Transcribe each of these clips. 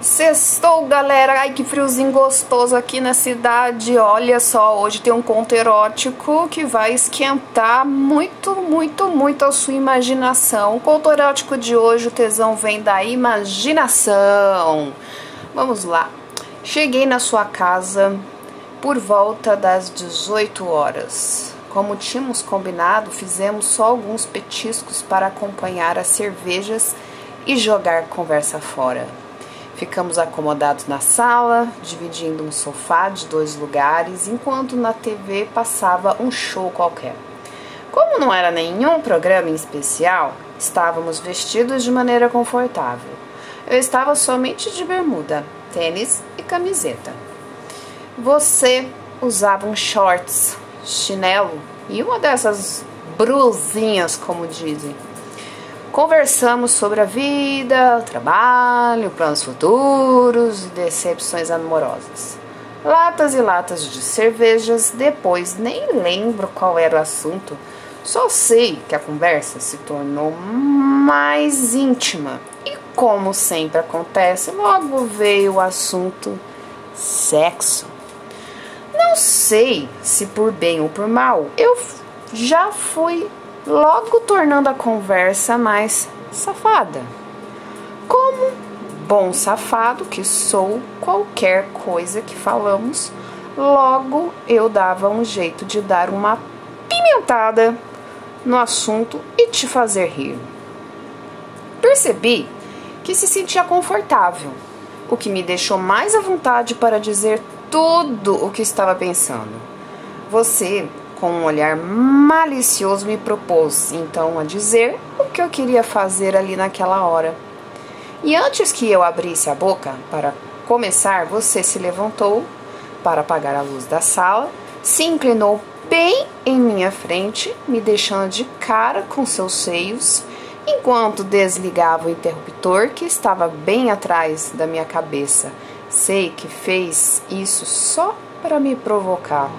Sextou, galera. Ai, que friozinho gostoso aqui na cidade. Olha só, hoje tem um conto erótico que vai esquentar muito, muito, muito a sua imaginação. O conto erótico de hoje, o tesão vem da imaginação. Vamos lá. Cheguei na sua casa por volta das 18 horas. Como tínhamos combinado, fizemos só alguns petiscos para acompanhar as cervejas e jogar conversa fora. Ficamos acomodados na sala, dividindo um sofá de dois lugares, enquanto na TV passava um show qualquer. Como não era nenhum programa em especial, estávamos vestidos de maneira confortável. Eu estava somente de bermuda, tênis e camiseta. Você usava um shorts, chinelo e uma dessas brusinhas, como dizem. Conversamos sobre a vida, o trabalho, planos futuros e decepções amorosas. Latas e latas de cervejas, depois nem lembro qual era o assunto, só sei que a conversa se tornou mais íntima e, como sempre acontece, logo veio o assunto sexo. Não sei se por bem ou por mal, eu já fui logo tornando a conversa mais safada. Como bom safado que sou, qualquer coisa que falamos, logo eu dava um jeito de dar uma pimentada no assunto e te fazer rir. Percebi que se sentia confortável, o que me deixou mais à vontade para dizer tudo o que estava pensando. Você com um olhar malicioso, me propôs então a dizer o que eu queria fazer ali naquela hora. E antes que eu abrisse a boca para começar, você se levantou para apagar a luz da sala, se inclinou bem em minha frente, me deixando de cara com seus seios, enquanto desligava o interruptor que estava bem atrás da minha cabeça. Sei que fez isso só para me provocar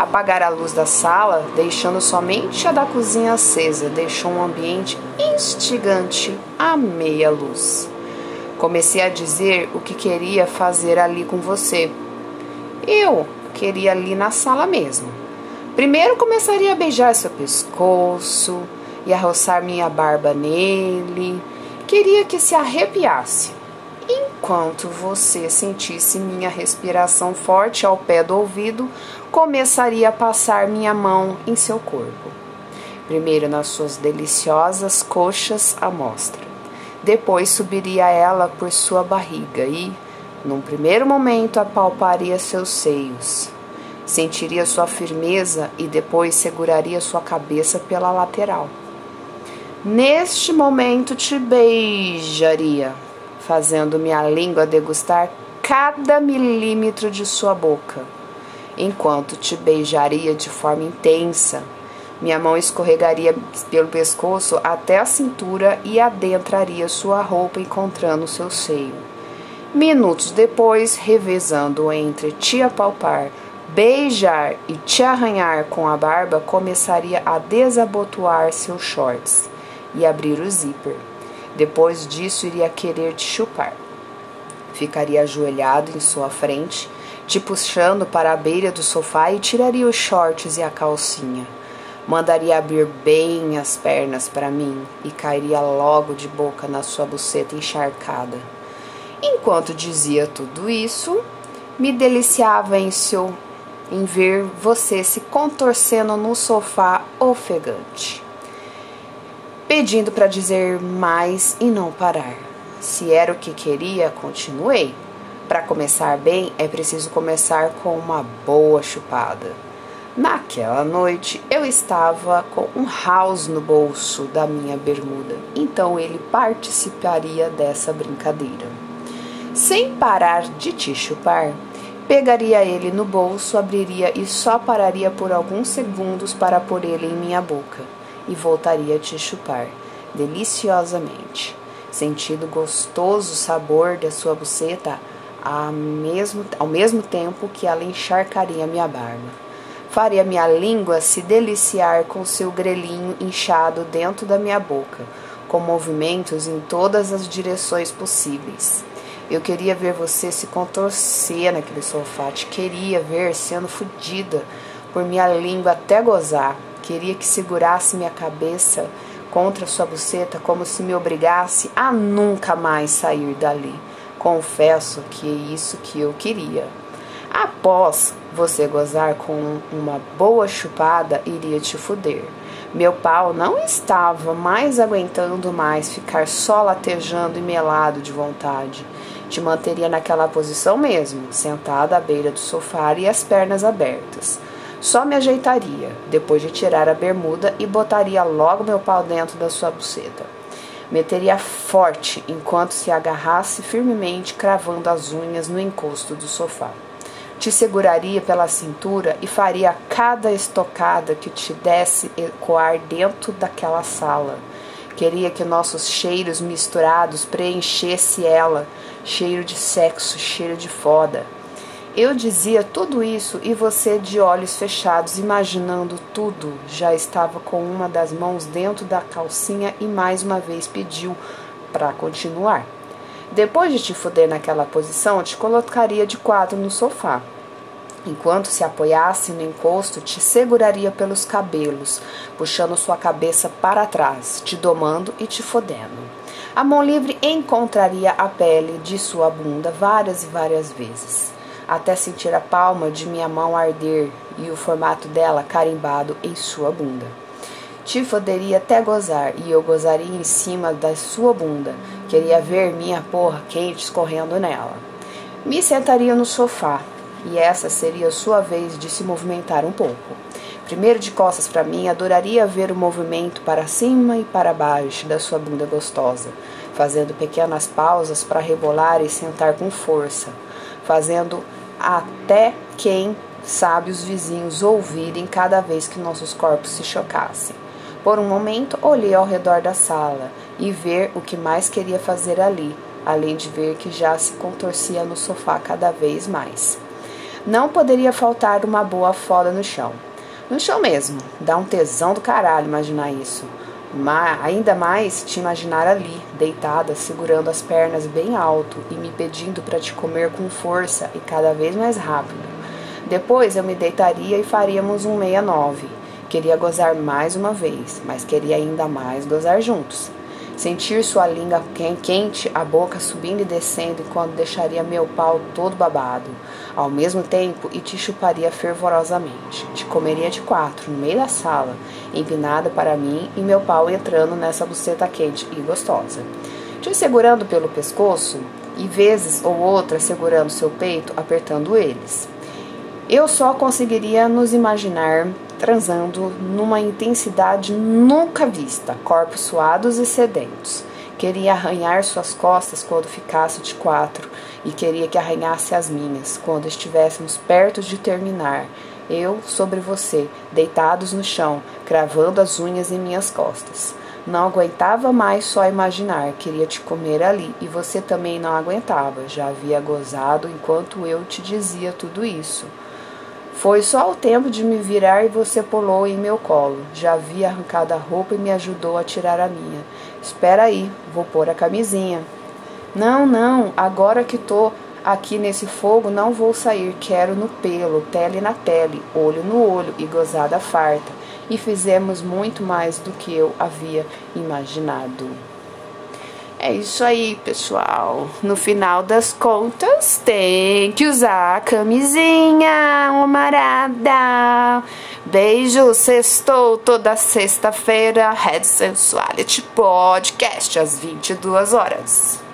apagar a luz da sala, deixando somente a da cozinha acesa, deixou um ambiente instigante à meia luz. Comecei a dizer o que queria fazer ali com você. Eu queria ali na sala mesmo. Primeiro começaria a beijar seu pescoço e a roçar minha barba nele. Queria que se arrepiasse. Enquanto você sentisse minha respiração forte ao pé do ouvido, começaria a passar minha mão em seu corpo. Primeiro nas suas deliciosas coxas à mostra. Depois subiria ela por sua barriga e, num primeiro momento, apalparia seus seios. Sentiria sua firmeza e depois seguraria sua cabeça pela lateral. Neste momento te beijaria, fazendo minha língua degustar cada milímetro de sua boca enquanto te beijaria de forma intensa. Minha mão escorregaria pelo pescoço até a cintura e adentraria sua roupa, encontrando seu seio. Minutos depois, revezando entre te apalpar, beijar e te arranhar com a barba, começaria a desabotoar seus shorts e abrir o zíper. Depois disso, iria querer te chupar. Ficaria ajoelhado em sua frente te puxando para a beira do sofá e tiraria os shorts e a calcinha. Mandaria abrir bem as pernas para mim e cairia logo de boca na sua buceta encharcada. Enquanto dizia tudo isso, me deliciava em seu em ver você se contorcendo no sofá ofegante, pedindo para dizer mais e não parar. Se era o que queria, continuei. Para começar bem, é preciso começar com uma boa chupada. Naquela noite, eu estava com um house no bolso da minha bermuda, então ele participaria dessa brincadeira. Sem parar de te chupar, pegaria ele no bolso, abriria e só pararia por alguns segundos para pôr ele em minha boca e voltaria a te chupar deliciosamente. Sentindo o gostoso sabor da sua buceta, ao mesmo, ao mesmo tempo que ela encharcaria minha barba. Faria minha língua se deliciar com seu grelhinho inchado dentro da minha boca, com movimentos em todas as direções possíveis. Eu queria ver você se contorcer naquele sofá. Te queria ver sendo fodida por minha língua até gozar. Queria que segurasse minha cabeça contra sua buceta como se me obrigasse a nunca mais sair dali. Confesso que é isso que eu queria. Após você gozar com uma boa chupada, iria te fuder. Meu pau não estava mais aguentando mais ficar só latejando e melado de vontade. Te manteria naquela posição mesmo, sentada à beira do sofá e as pernas abertas. Só me ajeitaria, depois de tirar a bermuda e botaria logo meu pau dentro da sua buceta. Meteria forte enquanto se agarrasse firmemente, cravando as unhas no encosto do sofá. Te seguraria pela cintura e faria cada estocada que te desse ecoar dentro daquela sala. Queria que nossos cheiros misturados preenchesse ela, cheiro de sexo, cheiro de foda. Eu dizia tudo isso e você, de olhos fechados, imaginando tudo, já estava com uma das mãos dentro da calcinha e mais uma vez pediu para continuar. Depois de te foder naquela posição, te colocaria de quatro no sofá. Enquanto se apoiasse no encosto, te seguraria pelos cabelos, puxando sua cabeça para trás, te domando e te fodendo. A mão livre encontraria a pele de sua bunda várias e várias vezes até sentir a palma de minha mão arder e o formato dela carimbado em sua bunda. Te foderia até gozar e eu gozaria em cima da sua bunda. Queria ver minha porra quente escorrendo nela. Me sentaria no sofá e essa seria sua vez de se movimentar um pouco. Primeiro de costas para mim, adoraria ver o movimento para cima e para baixo da sua bunda gostosa, fazendo pequenas pausas para rebolar e sentar com força, fazendo até quem sabe os vizinhos ouvirem cada vez que nossos corpos se chocassem. Por um momento, olhei ao redor da sala e ver o que mais queria fazer ali, além de ver que já se contorcia no sofá cada vez mais. Não poderia faltar uma boa foda no chão. No chão mesmo, dá um tesão do caralho imaginar isso. Mas, ainda mais te imaginar ali, deitada, segurando as pernas bem alto e me pedindo para te comer com força e cada vez mais rápido. Depois eu me deitaria e faríamos um 69. Queria gozar mais uma vez, mas queria ainda mais gozar juntos. Sentir sua língua quente, a boca subindo e descendo enquanto deixaria meu pau todo babado, ao mesmo tempo e te chuparia fervorosamente. Te comeria de quatro, no meio da sala, empinada para mim e meu pau entrando nessa buceta quente e gostosa. Te segurando pelo pescoço e vezes ou outra segurando seu peito, apertando eles. Eu só conseguiria nos imaginar transando numa intensidade nunca vista, corpos suados e sedentos. Queria arranhar suas costas quando ficasse de quatro e queria que arranhasse as minhas quando estivéssemos perto de terminar. Eu sobre você, deitados no chão, cravando as unhas em minhas costas. Não aguentava mais só imaginar, queria te comer ali e você também não aguentava. Já havia gozado enquanto eu te dizia tudo isso. Foi só o tempo de me virar e você pulou em meu colo. Já havia arrancado a roupa e me ajudou a tirar a minha. Espera aí, vou pôr a camisinha. Não, não, agora que tô aqui nesse fogo não vou sair, quero no pelo, pele na pele, olho no olho e gozada farta. E fizemos muito mais do que eu havia imaginado. É isso aí, pessoal. No final das contas, tem que usar a camisinha, marada. Beijo, sextou toda sexta-feira. Red Sensuality Podcast, às 22 horas.